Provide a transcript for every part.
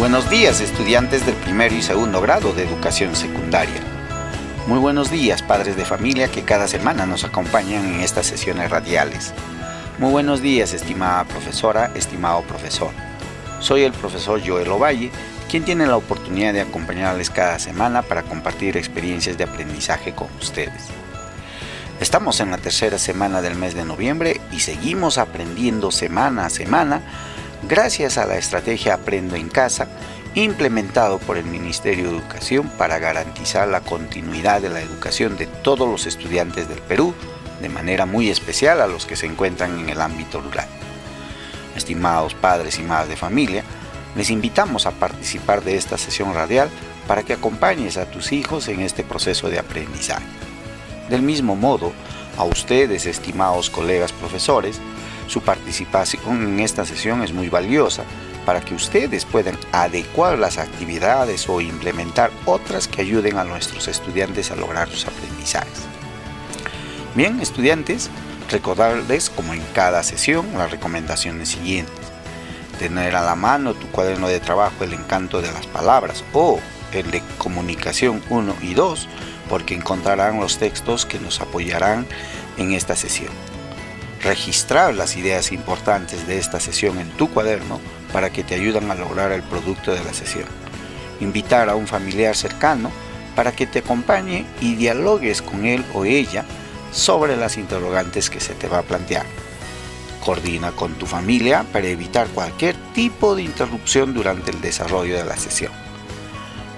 Buenos días estudiantes del primero y segundo grado de educación secundaria. Muy buenos días padres de familia que cada semana nos acompañan en estas sesiones radiales. Muy buenos días estimada profesora, estimado profesor. Soy el profesor Joel Ovalle, quien tiene la oportunidad de acompañarles cada semana para compartir experiencias de aprendizaje con ustedes. Estamos en la tercera semana del mes de noviembre y seguimos aprendiendo semana a semana gracias a la estrategia Aprendo en Casa implementado por el Ministerio de Educación para garantizar la continuidad de la educación de todos los estudiantes del Perú, de manera muy especial a los que se encuentran en el ámbito rural. Estimados padres y madres de familia, les invitamos a participar de esta sesión radial para que acompañes a tus hijos en este proceso de aprendizaje. Del mismo modo, a ustedes, estimados colegas profesores, su participación en esta sesión es muy valiosa para que ustedes puedan adecuar las actividades o implementar otras que ayuden a nuestros estudiantes a lograr sus aprendizajes. Bien, estudiantes, recordarles como en cada sesión las recomendaciones siguientes. Tener a la mano tu cuaderno de trabajo El encanto de las palabras o el de comunicación 1 y 2 porque encontrarán los textos que nos apoyarán en esta sesión registrar las ideas importantes de esta sesión en tu cuaderno para que te ayuden a lograr el producto de la sesión. Invitar a un familiar cercano para que te acompañe y dialogues con él o ella sobre las interrogantes que se te va a plantear. Coordina con tu familia para evitar cualquier tipo de interrupción durante el desarrollo de la sesión.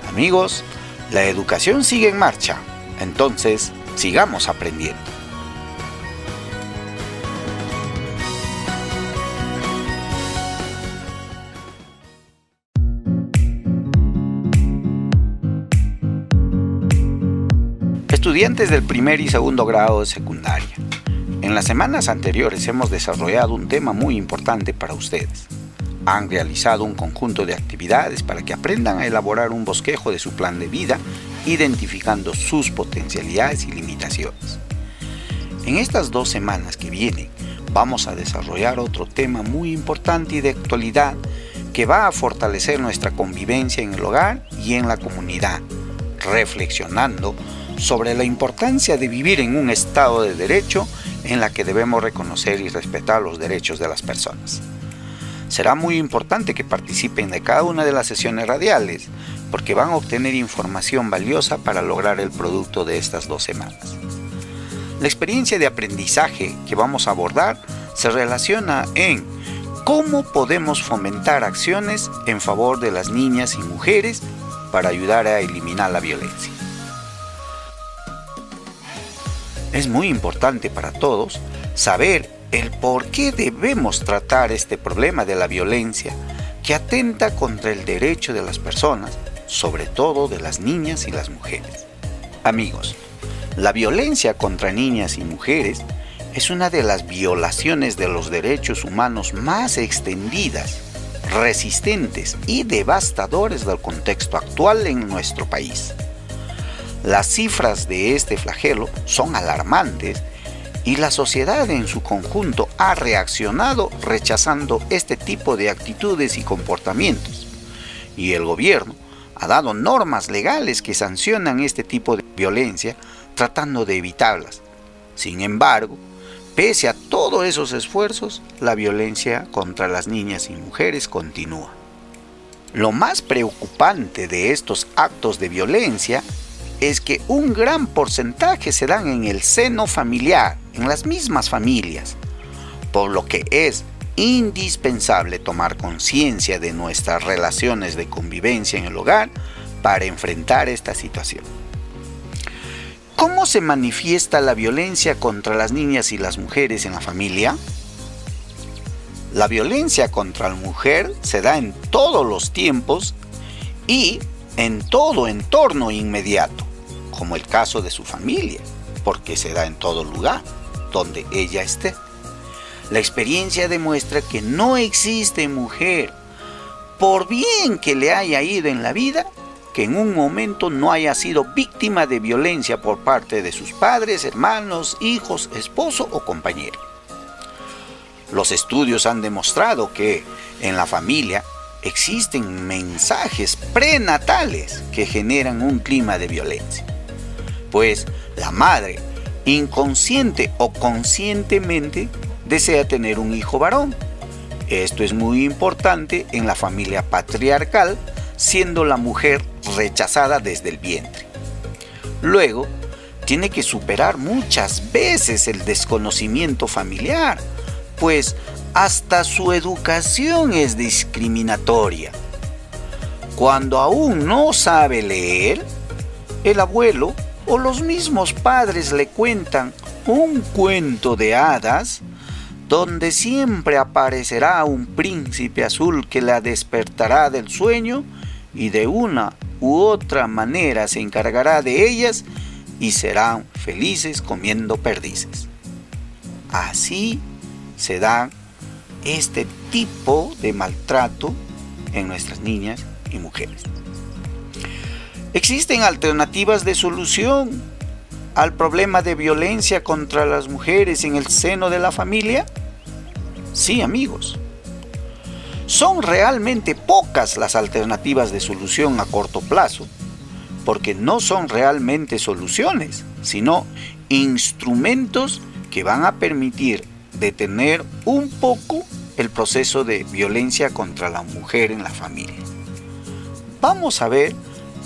Amigos, la educación sigue en marcha, entonces sigamos aprendiendo. Estudiantes del primer y segundo grado de secundaria. En las semanas anteriores hemos desarrollado un tema muy importante para ustedes. Han realizado un conjunto de actividades para que aprendan a elaborar un bosquejo de su plan de vida, identificando sus potencialidades y limitaciones. En estas dos semanas que vienen, vamos a desarrollar otro tema muy importante y de actualidad que va a fortalecer nuestra convivencia en el hogar y en la comunidad, reflexionando sobre la importancia de vivir en un Estado de Derecho en la que debemos reconocer y respetar los derechos de las personas. Será muy importante que participen de cada una de las sesiones radiales, porque van a obtener información valiosa para lograr el producto de estas dos semanas. La experiencia de aprendizaje que vamos a abordar se relaciona en cómo podemos fomentar acciones en favor de las niñas y mujeres para ayudar a eliminar la violencia. Es muy importante para todos saber el por qué debemos tratar este problema de la violencia que atenta contra el derecho de las personas, sobre todo de las niñas y las mujeres. Amigos, la violencia contra niñas y mujeres es una de las violaciones de los derechos humanos más extendidas, resistentes y devastadores del contexto actual en nuestro país. Las cifras de este flagelo son alarmantes y la sociedad en su conjunto ha reaccionado rechazando este tipo de actitudes y comportamientos. Y el gobierno ha dado normas legales que sancionan este tipo de violencia tratando de evitarlas. Sin embargo, pese a todos esos esfuerzos, la violencia contra las niñas y mujeres continúa. Lo más preocupante de estos actos de violencia es que un gran porcentaje se dan en el seno familiar, en las mismas familias, por lo que es indispensable tomar conciencia de nuestras relaciones de convivencia en el hogar para enfrentar esta situación. ¿Cómo se manifiesta la violencia contra las niñas y las mujeres en la familia? La violencia contra la mujer se da en todos los tiempos y en todo entorno inmediato, como el caso de su familia, porque se da en todo lugar donde ella esté. La experiencia demuestra que no existe mujer, por bien que le haya ido en la vida, que en un momento no haya sido víctima de violencia por parte de sus padres, hermanos, hijos, esposo o compañero. Los estudios han demostrado que en la familia existen mensajes prenatales que generan un clima de violencia. Pues la madre, inconsciente o conscientemente, desea tener un hijo varón. Esto es muy importante en la familia patriarcal, siendo la mujer rechazada desde el vientre. Luego, tiene que superar muchas veces el desconocimiento familiar, pues hasta su educación es discriminatoria. Cuando aún no sabe leer, el abuelo o los mismos padres le cuentan un cuento de hadas donde siempre aparecerá un príncipe azul que la despertará del sueño y de una u otra manera se encargará de ellas y serán felices comiendo perdices. Así se da este tipo de maltrato en nuestras niñas y mujeres. Existen alternativas de solución al problema de violencia contra las mujeres en el seno de la familia. Sí, amigos. Son realmente pocas las alternativas de solución a corto plazo, porque no son realmente soluciones, sino instrumentos que van a permitir detener un poco el proceso de violencia contra la mujer en la familia. Vamos a ver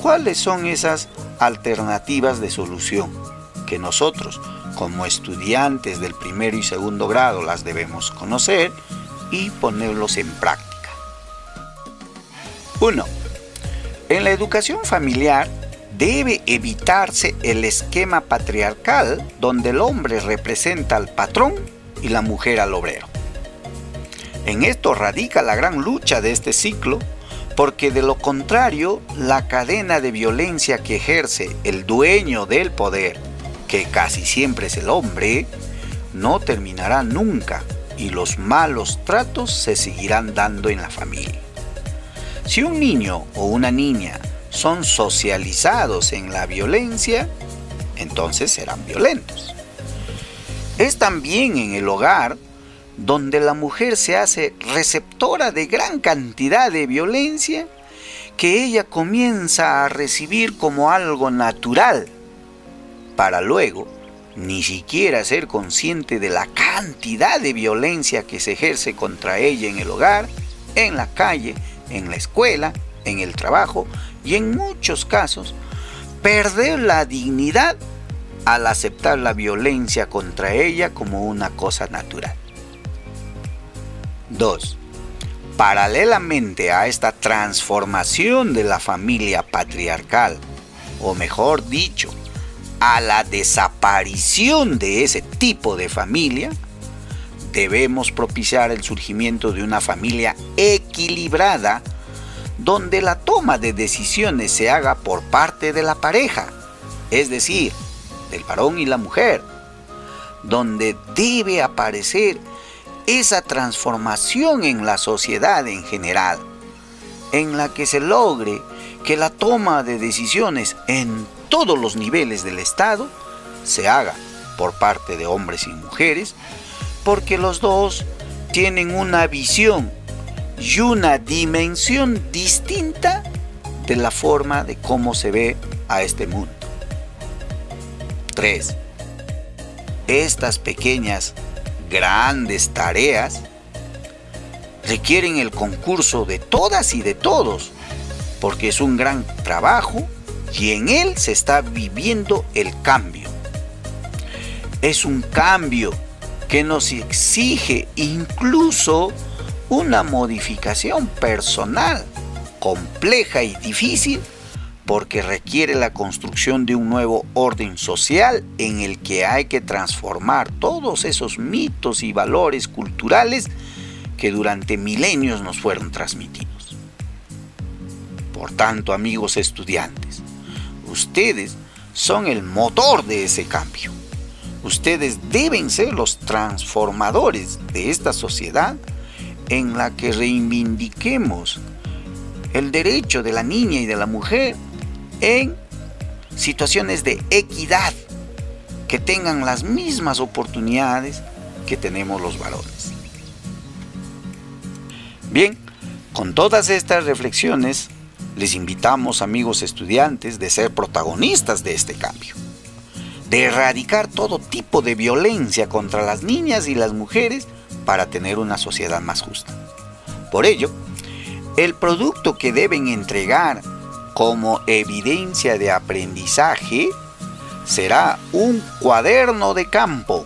cuáles son esas alternativas de solución que nosotros como estudiantes del primero y segundo grado las debemos conocer y ponerlos en práctica. 1. En la educación familiar debe evitarse el esquema patriarcal donde el hombre representa al patrón y la mujer al obrero. En esto radica la gran lucha de este ciclo, porque de lo contrario, la cadena de violencia que ejerce el dueño del poder que casi siempre es el hombre, no terminará nunca y los malos tratos se seguirán dando en la familia. Si un niño o una niña son socializados en la violencia, entonces serán violentos. Es también en el hogar donde la mujer se hace receptora de gran cantidad de violencia que ella comienza a recibir como algo natural para luego ni siquiera ser consciente de la cantidad de violencia que se ejerce contra ella en el hogar, en la calle, en la escuela, en el trabajo y en muchos casos perder la dignidad al aceptar la violencia contra ella como una cosa natural. 2. Paralelamente a esta transformación de la familia patriarcal, o mejor dicho, a la desaparición de ese tipo de familia, debemos propiciar el surgimiento de una familia equilibrada donde la toma de decisiones se haga por parte de la pareja, es decir, del varón y la mujer, donde debe aparecer esa transformación en la sociedad en general, en la que se logre que la toma de decisiones en todos los niveles del Estado se haga por parte de hombres y mujeres, porque los dos tienen una visión y una dimensión distinta de la forma de cómo se ve a este mundo. 3. Estas pequeñas, grandes tareas requieren el concurso de todas y de todos, porque es un gran trabajo y en él se está viviendo el cambio. Es un cambio que nos exige incluso una modificación personal compleja y difícil porque requiere la construcción de un nuevo orden social en el que hay que transformar todos esos mitos y valores culturales que durante milenios nos fueron transmitidos. Por tanto, amigos estudiantes, ustedes son el motor de ese cambio. Ustedes deben ser los transformadores de esta sociedad en la que reivindiquemos el derecho de la niña y de la mujer en situaciones de equidad, que tengan las mismas oportunidades que tenemos los varones. Bien, con todas estas reflexiones, les invitamos amigos estudiantes de ser protagonistas de este cambio, de erradicar todo tipo de violencia contra las niñas y las mujeres para tener una sociedad más justa. Por ello, el producto que deben entregar como evidencia de aprendizaje será un cuaderno de campo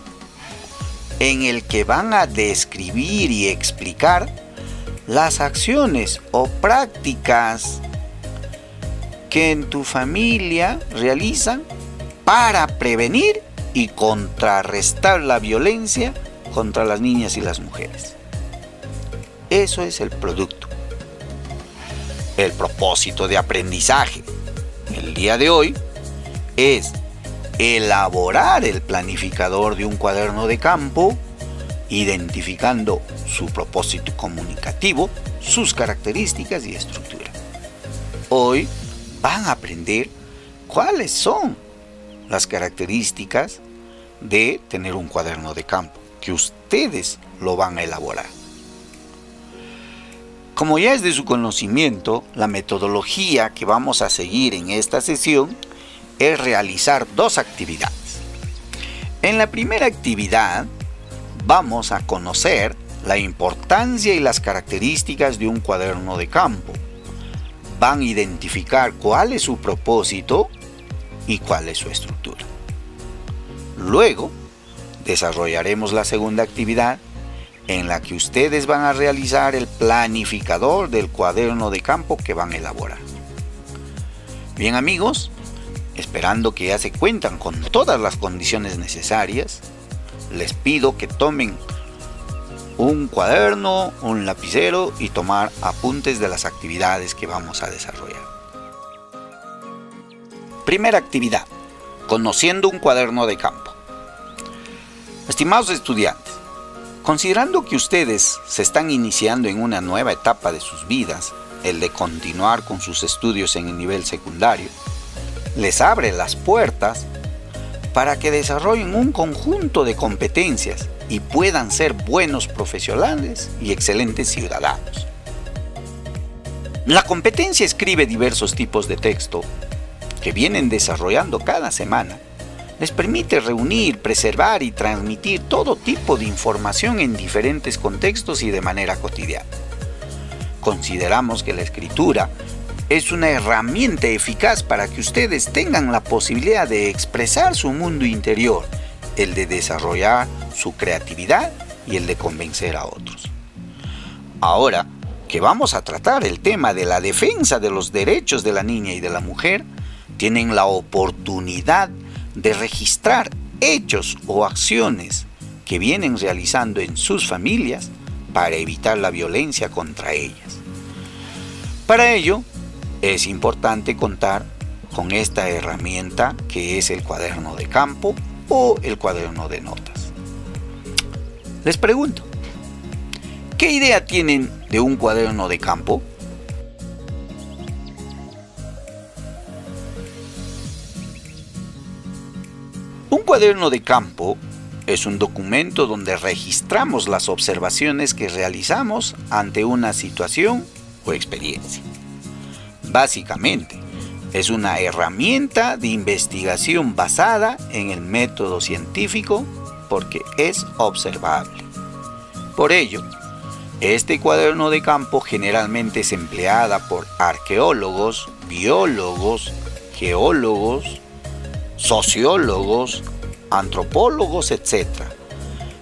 en el que van a describir y explicar las acciones o prácticas que en tu familia realizan para prevenir y contrarrestar la violencia contra las niñas y las mujeres. Eso es el producto. El propósito de aprendizaje el día de hoy es elaborar el planificador de un cuaderno de campo, identificando su propósito comunicativo, sus características y estructura. Hoy van a aprender cuáles son las características de tener un cuaderno de campo, que ustedes lo van a elaborar. Como ya es de su conocimiento, la metodología que vamos a seguir en esta sesión es realizar dos actividades. En la primera actividad vamos a conocer la importancia y las características de un cuaderno de campo. Van a identificar cuál es su propósito y cuál es su estructura. Luego, desarrollaremos la segunda actividad en la que ustedes van a realizar el planificador del cuaderno de campo que van a elaborar. Bien amigos, Esperando que ya se cuentan con todas las condiciones necesarias, les pido que tomen un cuaderno, un lapicero y tomar apuntes de las actividades que vamos a desarrollar. Primera actividad, conociendo un cuaderno de campo. Estimados estudiantes, considerando que ustedes se están iniciando en una nueva etapa de sus vidas, el de continuar con sus estudios en el nivel secundario, les abre las puertas para que desarrollen un conjunto de competencias y puedan ser buenos profesionales y excelentes ciudadanos. La competencia escribe diversos tipos de texto que vienen desarrollando cada semana. Les permite reunir, preservar y transmitir todo tipo de información en diferentes contextos y de manera cotidiana. Consideramos que la escritura es una herramienta eficaz para que ustedes tengan la posibilidad de expresar su mundo interior, el de desarrollar su creatividad y el de convencer a otros. Ahora que vamos a tratar el tema de la defensa de los derechos de la niña y de la mujer, tienen la oportunidad de registrar hechos o acciones que vienen realizando en sus familias para evitar la violencia contra ellas. Para ello, es importante contar con esta herramienta que es el cuaderno de campo o el cuaderno de notas. Les pregunto, ¿qué idea tienen de un cuaderno de campo? Un cuaderno de campo es un documento donde registramos las observaciones que realizamos ante una situación o experiencia. Básicamente, es una herramienta de investigación basada en el método científico porque es observable. Por ello, este cuaderno de campo generalmente es empleada por arqueólogos, biólogos, geólogos, sociólogos, antropólogos, etc.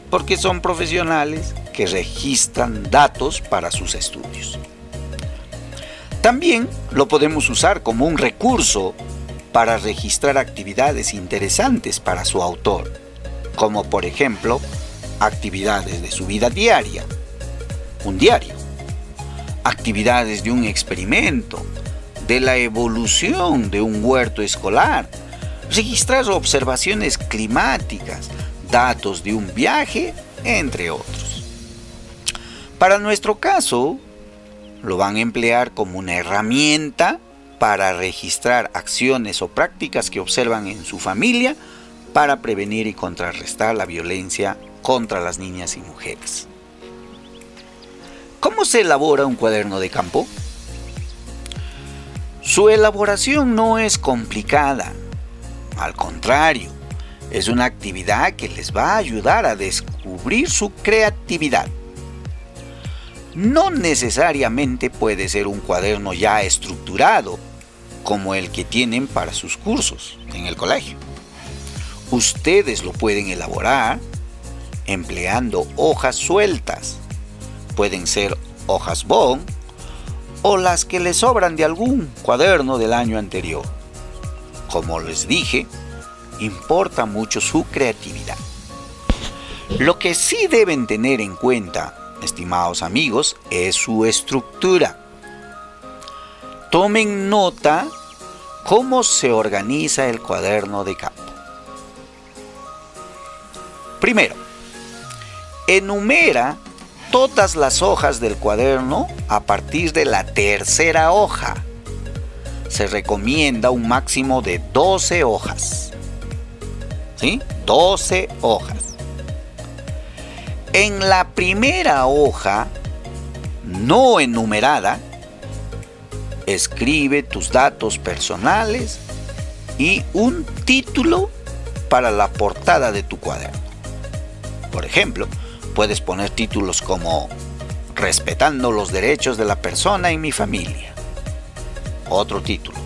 Porque son profesionales que registran datos para sus estudios. También lo podemos usar como un recurso para registrar actividades interesantes para su autor, como por ejemplo actividades de su vida diaria, un diario, actividades de un experimento, de la evolución de un huerto escolar, registrar observaciones climáticas, datos de un viaje, entre otros. Para nuestro caso, lo van a emplear como una herramienta para registrar acciones o prácticas que observan en su familia para prevenir y contrarrestar la violencia contra las niñas y mujeres. ¿Cómo se elabora un cuaderno de campo? Su elaboración no es complicada, al contrario, es una actividad que les va a ayudar a descubrir su creatividad. No necesariamente puede ser un cuaderno ya estructurado como el que tienen para sus cursos en el colegio. Ustedes lo pueden elaborar empleando hojas sueltas. Pueden ser hojas bond o las que les sobran de algún cuaderno del año anterior. Como les dije, importa mucho su creatividad. Lo que sí deben tener en cuenta, estimados amigos, es su estructura. Tomen nota cómo se organiza el cuaderno de campo. Primero, enumera todas las hojas del cuaderno a partir de la tercera hoja. Se recomienda un máximo de 12 hojas. ¿Sí? 12 hojas. En la primera hoja, no enumerada, escribe tus datos personales y un título para la portada de tu cuaderno. Por ejemplo, puedes poner títulos como Respetando los derechos de la persona en mi familia. Otro título.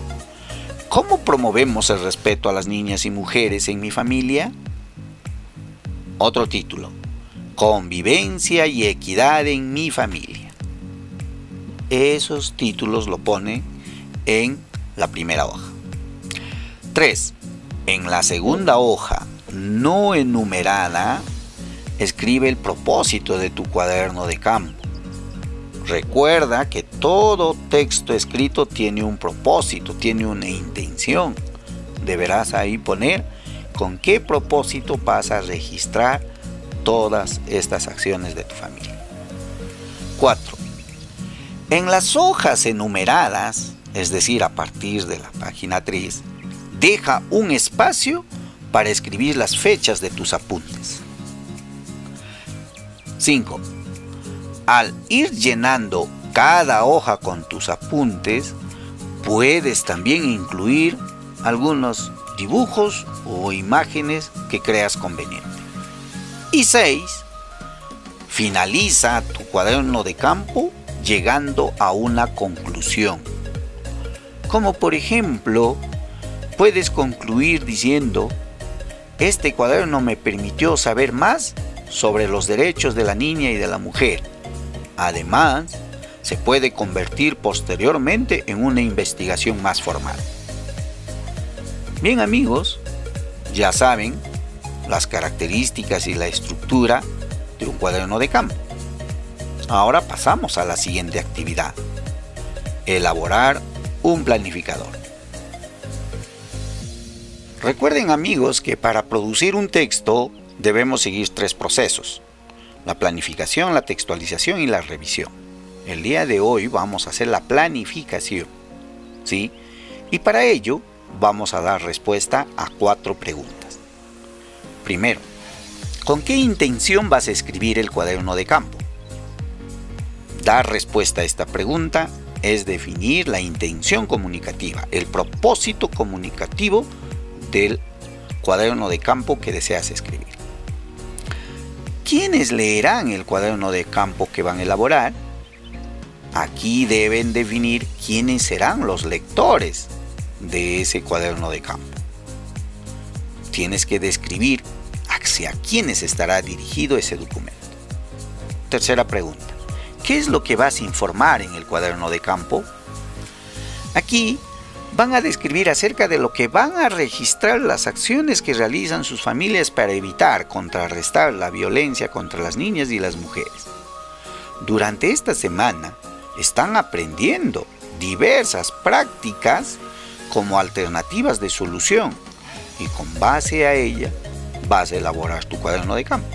¿Cómo promovemos el respeto a las niñas y mujeres en mi familia? Otro título. Convivencia y equidad en mi familia. Esos títulos lo pone en la primera hoja. 3. En la segunda hoja no enumerada Escribe el propósito de tu cuaderno de campo. Recuerda que todo texto escrito tiene un propósito, tiene una intención. Deberás ahí poner con qué propósito vas a registrar todas estas acciones de tu familia. 4. En las hojas enumeradas, es decir, a partir de la página 3, deja un espacio para escribir las fechas de tus apuntes. 5. Al ir llenando cada hoja con tus apuntes, puedes también incluir algunos dibujos o imágenes que creas conveniente. Y 6. Finaliza tu cuaderno de campo llegando a una conclusión. Como por ejemplo, puedes concluir diciendo, este cuaderno me permitió saber más sobre los derechos de la niña y de la mujer. Además, se puede convertir posteriormente en una investigación más formal. Bien amigos, ya saben las características y la estructura de un cuaderno de campo. Ahora pasamos a la siguiente actividad. Elaborar un planificador. Recuerden amigos que para producir un texto debemos seguir tres procesos. La planificación, la textualización y la revisión. El día de hoy vamos a hacer la planificación. ¿Sí? Y para ello vamos a dar respuesta a cuatro preguntas. Primero, ¿con qué intención vas a escribir el cuaderno de campo? Dar respuesta a esta pregunta es definir la intención comunicativa, el propósito comunicativo del cuaderno de campo que deseas escribir. ¿Quiénes leerán el cuaderno de campo que van a elaborar? Aquí deben definir quiénes serán los lectores de ese cuaderno de campo. Tienes que describir hacia quiénes estará dirigido ese documento. Tercera pregunta. ¿Qué es lo que vas a informar en el cuaderno de campo? Aquí van a describir acerca de lo que van a registrar las acciones que realizan sus familias para evitar, contrarrestar la violencia contra las niñas y las mujeres. Durante esta semana están aprendiendo diversas prácticas como alternativas de solución y con base a ella vas a elaborar tu cuaderno de campo.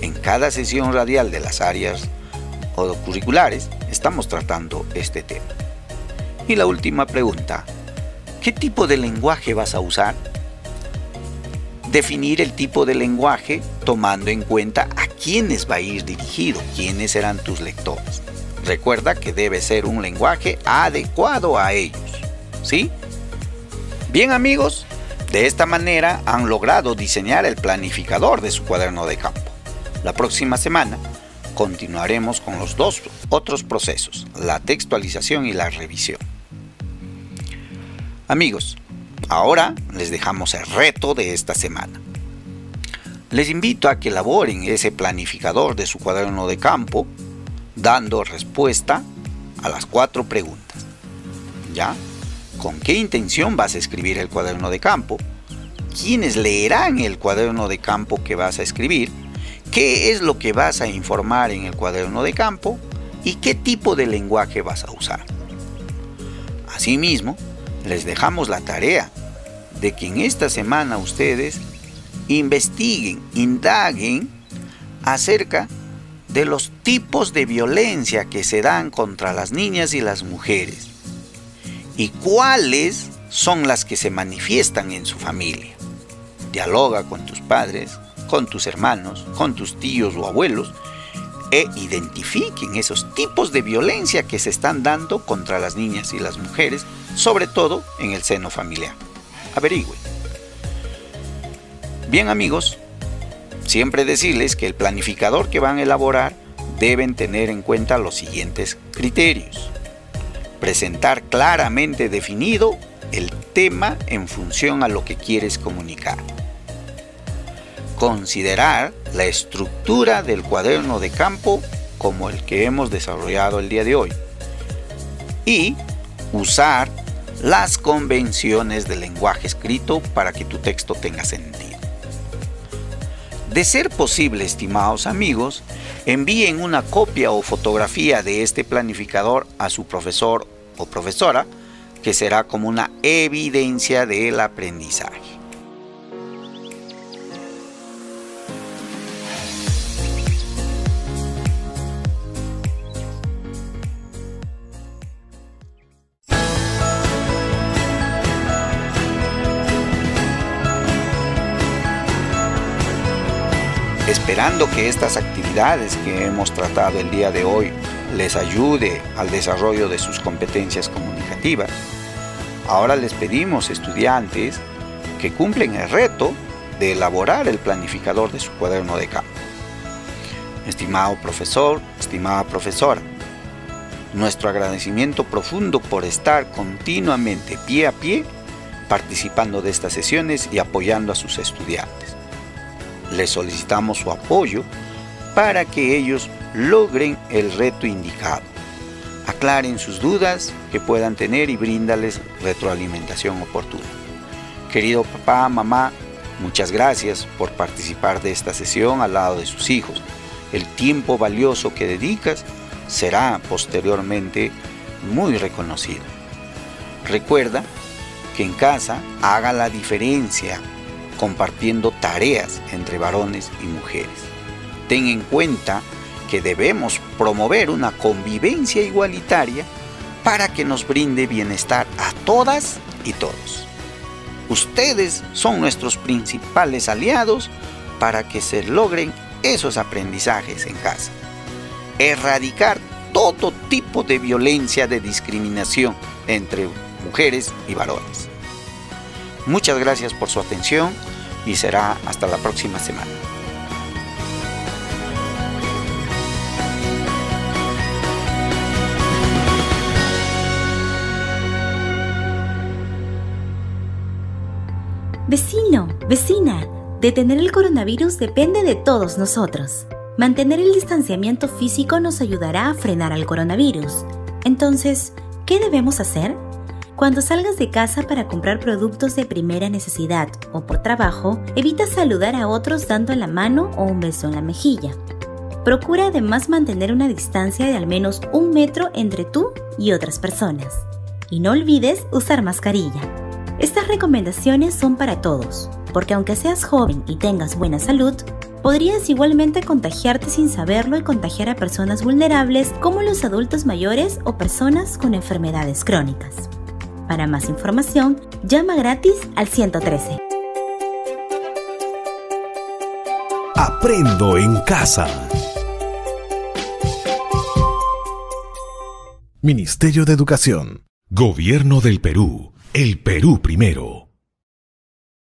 En cada sesión radial de las áreas curriculares estamos tratando este tema. Y la última pregunta, ¿qué tipo de lenguaje vas a usar? Definir el tipo de lenguaje tomando en cuenta a quiénes va a ir dirigido, quiénes serán tus lectores. Recuerda que debe ser un lenguaje adecuado a ellos. ¿Sí? Bien amigos, de esta manera han logrado diseñar el planificador de su cuaderno de campo. La próxima semana continuaremos con los dos otros procesos, la textualización y la revisión. Amigos, ahora les dejamos el reto de esta semana. Les invito a que elaboren ese planificador de su cuaderno de campo dando respuesta a las cuatro preguntas. ¿Ya? ¿Con qué intención vas a escribir el cuaderno de campo? ¿Quiénes leerán el cuaderno de campo que vas a escribir? ¿Qué es lo que vas a informar en el cuaderno de campo? ¿Y qué tipo de lenguaje vas a usar? Asimismo, les dejamos la tarea de que en esta semana ustedes investiguen, indaguen acerca de los tipos de violencia que se dan contra las niñas y las mujeres y cuáles son las que se manifiestan en su familia. Dialoga con tus padres, con tus hermanos, con tus tíos o abuelos e identifiquen esos tipos de violencia que se están dando contra las niñas y las mujeres, sobre todo en el seno familiar. Averigüen. Bien amigos, siempre decirles que el planificador que van a elaborar deben tener en cuenta los siguientes criterios presentar claramente definido el tema en función a lo que quieres comunicar. Considerar la estructura del cuaderno de campo como el que hemos desarrollado el día de hoy. Y usar las convenciones del lenguaje escrito para que tu texto tenga sentido. De ser posible, estimados amigos, envíen una copia o fotografía de este planificador a su profesor o profesora, que será como una evidencia del aprendizaje. Esperando que estas actividades que hemos tratado el día de hoy les ayude al desarrollo de sus competencias comunicativas, ahora les pedimos estudiantes que cumplen el reto de elaborar el planificador de su cuaderno de campo. Estimado profesor, estimada profesora, nuestro agradecimiento profundo por estar continuamente pie a pie participando de estas sesiones y apoyando a sus estudiantes les solicitamos su apoyo para que ellos logren el reto indicado. Aclaren sus dudas que puedan tener y bríndales retroalimentación oportuna. Querido papá, mamá, muchas gracias por participar de esta sesión al lado de sus hijos. El tiempo valioso que dedicas será posteriormente muy reconocido. Recuerda que en casa haga la diferencia compartiendo tareas entre varones y mujeres. Ten en cuenta que debemos promover una convivencia igualitaria para que nos brinde bienestar a todas y todos. Ustedes son nuestros principales aliados para que se logren esos aprendizajes en casa. Erradicar todo tipo de violencia de discriminación entre mujeres y varones. Muchas gracias por su atención y será hasta la próxima semana. Vecino, vecina, detener el coronavirus depende de todos nosotros. Mantener el distanciamiento físico nos ayudará a frenar al coronavirus. Entonces, ¿qué debemos hacer? Cuando salgas de casa para comprar productos de primera necesidad o por trabajo, evita saludar a otros dando la mano o un beso en la mejilla. Procura además mantener una distancia de al menos un metro entre tú y otras personas. Y no olvides usar mascarilla. Estas recomendaciones son para todos, porque aunque seas joven y tengas buena salud, podrías igualmente contagiarte sin saberlo y contagiar a personas vulnerables como los adultos mayores o personas con enfermedades crónicas. Para más información, llama gratis al 113. Aprendo en casa. Ministerio de Educación. Gobierno del Perú. El Perú primero.